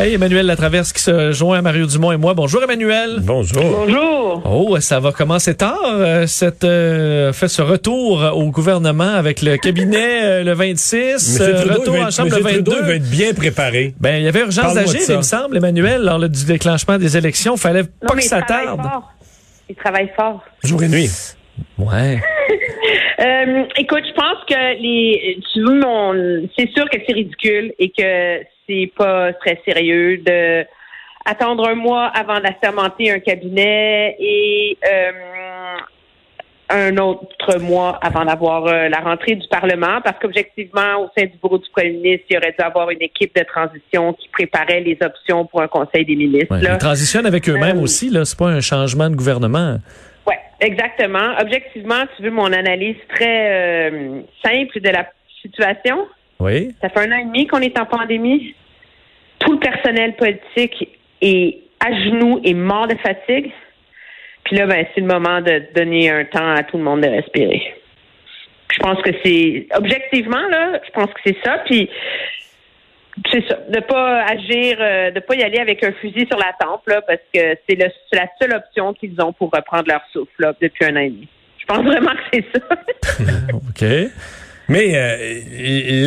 Hey, Emmanuel Latraverse qui se joint à Mario Dumont et moi. Bonjour, Emmanuel. Bonjour. Bonjour. Oh, ça va commencer tard, euh, cette, euh, fait ce retour au gouvernement avec le cabinet euh, le 26, Monsieur euh, Trudeau, retour il va en chambre le Monsieur 22. Trudeau, il va être bien préparé. Ben, il y avait urgence d'agir, il me semble, Emmanuel, lors du déclenchement des élections. Fallait pas Non, que il ça travaille tarde. fort. Il travaille fort. Jour et nuit. Ouais. Euh, écoute, je pense que les, tu veux mon, c'est sûr que c'est ridicule et que c'est pas très sérieux de attendre un mois avant d'assermenter un cabinet et euh, un autre mois avant d'avoir euh, la rentrée du Parlement, parce qu'objectivement, au sein du bureau du Premier ministre, il aurait dû avoir une équipe de transition qui préparait les options pour un Conseil des ministres. Ouais, là. Ils transitionnent avec eux-mêmes aussi, là. C'est pas un changement de gouvernement. Exactement. Objectivement, tu veux mon analyse très euh, simple de la situation? Oui. Ça fait un an et demi qu'on est en pandémie. Tout le personnel politique est à genoux et mort de fatigue. Puis là, ben, c'est le moment de donner un temps à tout le monde de respirer. Je pense que c'est objectivement là, je pense que c'est ça. Puis c'est ça, de pas agir, euh, de pas y aller avec un fusil sur la tempe là, parce que c'est la seule option qu'ils ont pour reprendre leur souffle depuis un an et demi. Je pense vraiment que c'est ça. OK. Mais euh,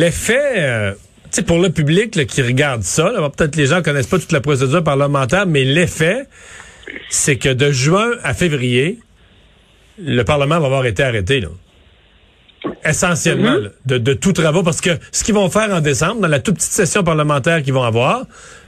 l'effet, euh, tu sais, pour le public qui regarde ça, peut-être les gens connaissent pas toute la procédure parlementaire, mais l'effet, c'est que de juin à février, le Parlement va avoir été arrêté, là. Essentiellement, là, de, de tout travaux, parce que ce qu'ils vont faire en décembre, dans la toute petite session parlementaire qu'ils vont avoir,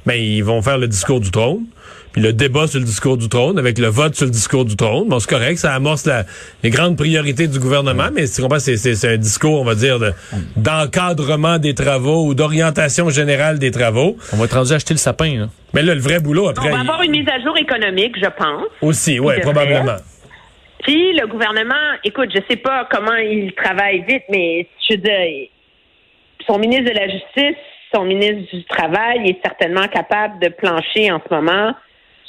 ben, ils vont faire le discours du trône, puis le débat sur le discours du trône, avec le vote sur le discours du trône. Bon, c'est correct, ça amorce la- les grandes priorités du gouvernement, mais tu comprends, c'est, c'est, c'est un discours, on va dire, de- d'encadrement des travaux ou d'orientation générale des travaux. On va être rendu à acheter le sapin, là. Mais là, le vrai boulot, après, On va il- avoir une mise à jour économique, je pense. aussi, ouais, il devrait. Puis le gouvernement, écoute, je sais pas comment il travaille vite, mais je veux dire, son ministre de la Justice, son ministre du Travail est certainement capable de plancher en ce moment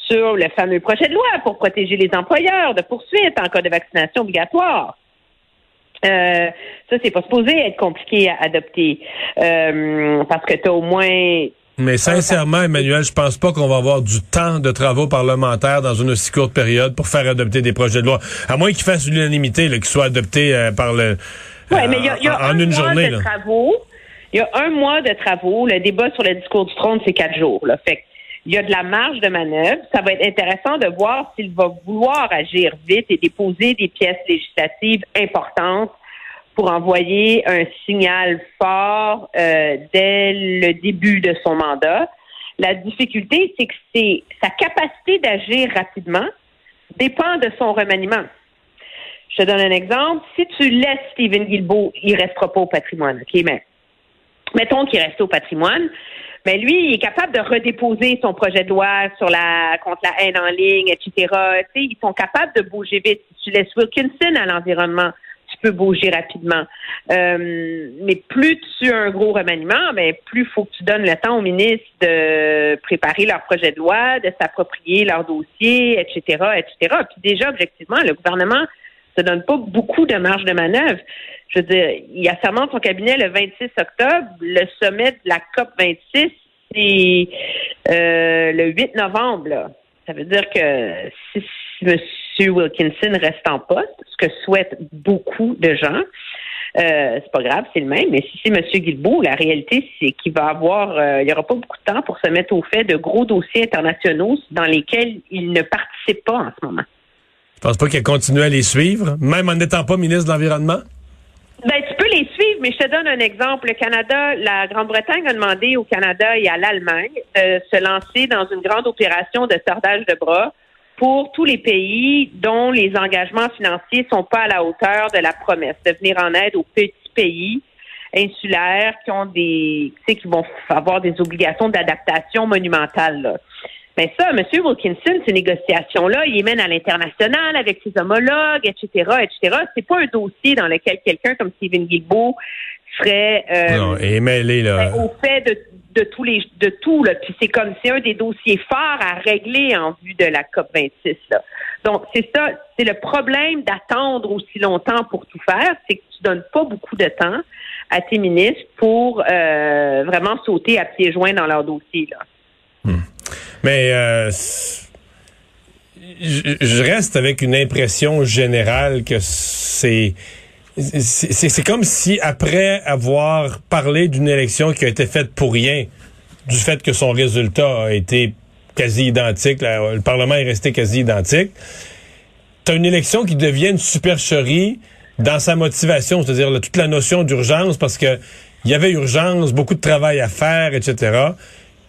sur le fameux projet de loi pour protéger les employeurs de poursuites en cas de vaccination obligatoire. Euh, ça, c'est pas supposé être compliqué à adopter euh, parce que tu as au moins Mais sincèrement, Emmanuel, je pense pas qu'on va avoir du temps de travaux parlementaires dans une aussi courte période pour faire adopter des projets de loi. À moins qu'ils fassent l'unanimité, qu'ils soient adoptés euh, par le Oui, euh, mais il y a, il y a en, un une mois journée. de là. travaux. Il y a un mois de travaux. Le débat sur le discours du trône, c'est quatre jours. Là. Fait que il y a de la marge de manœuvre. Ça va être intéressant de voir s'il va vouloir agir vite et déposer des pièces législatives importantes pour envoyer un signal fort euh, dès le début de son mandat. La difficulté, c'est que sa capacité d'agir rapidement dépend de son remaniement. Je te donne un exemple. Si tu laisses Stephen Guilbeault, il restera pas au patrimoine. OK, mais mettons qu'il reste au patrimoine. Mais lui, il est capable de redéposer son projet de loi contre la haine en ligne, etc. Ils sont capables de bouger vite. Si tu laisses Wilkinson à l'environnement, tu peux bouger rapidement. Euh, mais plus tu as un gros remaniement, ben plus faut que tu donnes le temps aux ministres de préparer leur projet de loi, de s'approprier leur dossier, etc., etc. Puis déjà, objectivement, le gouvernement se donne pas beaucoup de marge de manœuvre. Je veux dire, il assermente son cabinet le 26 octobre. Le sommet de la COP 26, c'est euh, le 8 novembre. Ça veut dire que si, si M. Wilkinson reste en poste, ce que souhaitent beaucoup de gens, euh, c'est pas grave, c'est le même. Mais si c'est M. Guilbeault, la réalité, c'est qu'il va avoir, euh, il n'y aura pas beaucoup de temps pour se mettre au fait de gros dossiers internationaux dans lesquels il ne participe pas en ce moment. Je pense pas qu'il continue à les suivre, même en n'étant pas ministre de l'Environnement? Ben, tu peux les suivre, mais je te donne un exemple. Le Canada, la Grande-Bretagne a demandé au Canada et à l'Allemagne de se lancer dans une grande opération de sordage de bras pour tous les pays dont les engagements financiers sont pas à la hauteur de la promesse de venir en aide aux petits pays insulaires qui ont des, tu sais, qui vont avoir des obligations d'adaptation monumentales. Là. Mais ça, M. Wilkinson, ces négociations-là, il les mène à l'international avec ses homologues, etc., etc. C'est pas un dossier dans lequel quelqu'un comme Stephen Guilbeault serait euh, Non, et mêlé, là. au fait de, de tous les de tout là. Puis c'est comme c'est un des dossiers forts à régler en vue de la COP 26 là. Donc c'est ça, c'est le problème d'attendre aussi longtemps pour tout faire, c'est que tu donnes pas beaucoup de temps à tes ministres pour euh, vraiment sauter à pieds joints dans leur dossier là. Mais euh, je reste avec une impression générale que c'est c'est comme si après avoir parlé d'une élection qui a été faite pour rien, du fait que son résultat a été quasi identique, le Parlement est resté quasi identique, t'as une élection qui devient une supercherie dans sa motivation, c'est-à-dire toute la notion d'urgence, parce que il y avait urgence, beaucoup de travail à faire, etc.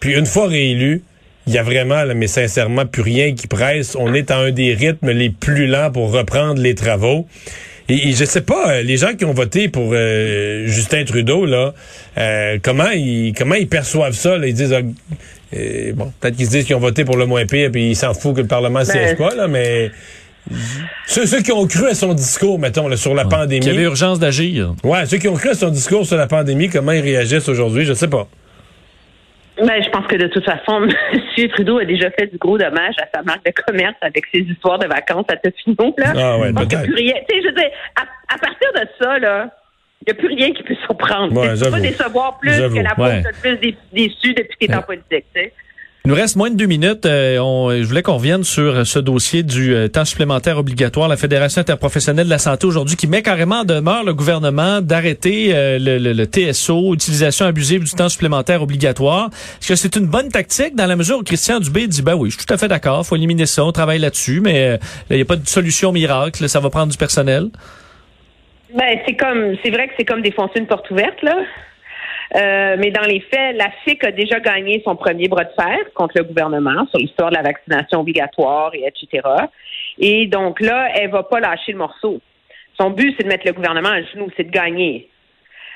Puis une fois réélu, il y a vraiment, là, mais sincèrement, plus rien qui presse. On est à un des rythmes les plus lents pour reprendre les travaux. Et, et je sais pas, euh, les gens qui ont voté pour euh, Justin Trudeau, là, euh, comment ils comment ils perçoivent ça? là? Ils disent ah, euh, bon, peut-être qu'ils se disent qu'ils ont voté pour le moins pire, puis ils s'en foutent que le Parlement siège pas, là, mais ceux, ceux qui ont cru à son discours, mettons, là, sur la pandémie. Qu'il y avait urgence d'agir. Ouais, ceux qui ont cru à son discours sur la pandémie, comment ils réagissent aujourd'hui, je sais pas. Ben, je pense que de toute façon, M. Trudeau a déjà fait du gros dommage à sa marque de commerce avec ses histoires de vacances à Tofino. Là. Ah ouais, peut-être. je veux dire, à, à partir de ça, là, il n'y a plus rien qui peut surprendre. Ouais, Tu peux pas décevoir plus que la Ouais. a le plus dé- déçu depuis qu'il est en politique. Tu sais. Il nous reste moins de deux minutes. Euh, on- je voulais qu'on revienne sur ce dossier du euh, temps supplémentaire obligatoire. La Fédération interprofessionnelle de la santé aujourd'hui qui met carrément en demeure le gouvernement d'arrêter euh, le, le- le TSO, utilisation abusive du temps supplémentaire obligatoire. Est-ce que c'est une bonne tactique dans la mesure où Christian Dubé dit, ben oui, je suis tout à fait d'accord, faut éliminer ça, on travaille là-dessus, mais euh, il n'y a pas de solution miracle, ça va prendre du personnel? Ben, c'est comme, c'est vrai que c'est comme défoncer une porte ouverte, là. Euh, mais dans les faits, la FIC a déjà gagné son premier bras de fer contre le gouvernement sur l'histoire de la vaccination obligatoire et etc. Et donc là, elle va pas lâcher le morceau. Son but, c'est de mettre le gouvernement à genoux, c'est de gagner.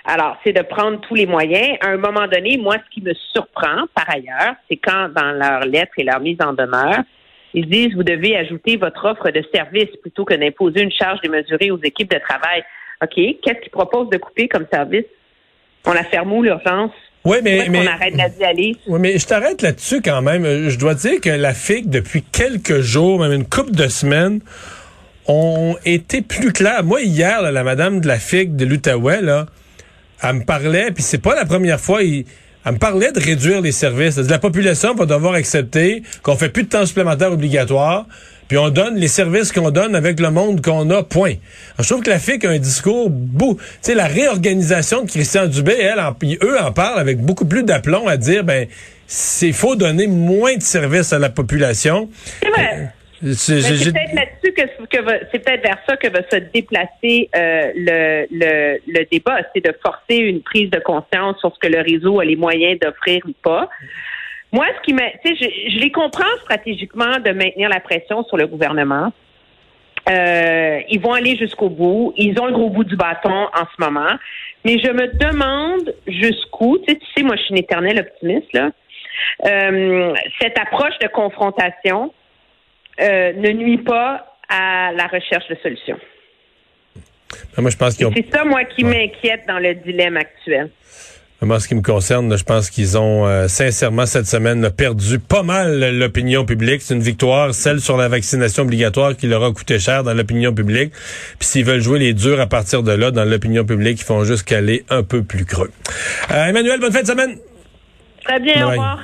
Alors, c'est de prendre tous les moyens. À un moment donné, moi, ce qui me surprend, par ailleurs, c'est quand, dans leur lettre et leur mise en demeure, ils disent, vous devez ajouter votre offre de service plutôt que d'imposer une charge démesurée aux équipes de travail. OK, qu'est-ce qu'ils proposent de couper comme service? On la ferme où, l'urgence? Oui, mais, mais, qu'on arrête ouais, mais je t'arrête là-dessus quand même. Je dois dire que la FIC, depuis quelques jours, même une couple de semaines, ont été plus clairs. Moi, hier, là, la madame de la FIC de l'Outaouais, là, elle me parlait, puis c'est pas la première fois, il- elle me parlait de réduire les services. La population va devoir accepter qu'on fait plus de temps supplémentaire obligatoire, puis on donne les services qu'on donne avec le monde qu'on a, point. Alors, je trouve que la FIC a un discours beau. Tu sais, la réorganisation de Christian Dubé, elle, en- eux en parlent avec beaucoup plus d'aplomb à dire, ben, c'est faut donner moins de services à la population. C'est vrai. C'est- peut-être là-dessus que, que va- c'est peut-être vers ça que va se déplacer euh, le, le, le débat, c'est de forcer une prise de conscience sur ce que le réseau a les moyens d'offrir ou pas. Moi, ce qui m'a, tu sais, je, je les comprends stratégiquement de maintenir la pression sur le gouvernement. Euh, ils vont aller jusqu'au bout. Ils ont le gros bout du bâton en ce moment. Mais je me demande jusqu'où, tu sais, tu sais, moi, je suis une éternelle optimiste, là. Euh, cette approche de confrontation euh, ne nuit pas à la recherche de solutions. moi, je pense qu'ils ont C'est ça, moi, qui m'inquiète dans le dilemme actuel. Moi, ce qui me concerne, je pense qu'ils ont euh, sincèrement cette semaine perdu pas mal l'opinion publique. C'est une victoire, celle sur la vaccination obligatoire qui leur a coûté cher dans l'opinion publique. Puis s'ils veulent jouer les durs à partir de là dans l'opinion publique, ils font juste caler un peu plus creux. Euh, Emmanuel, bonne fin de semaine. Très bien, au revoir.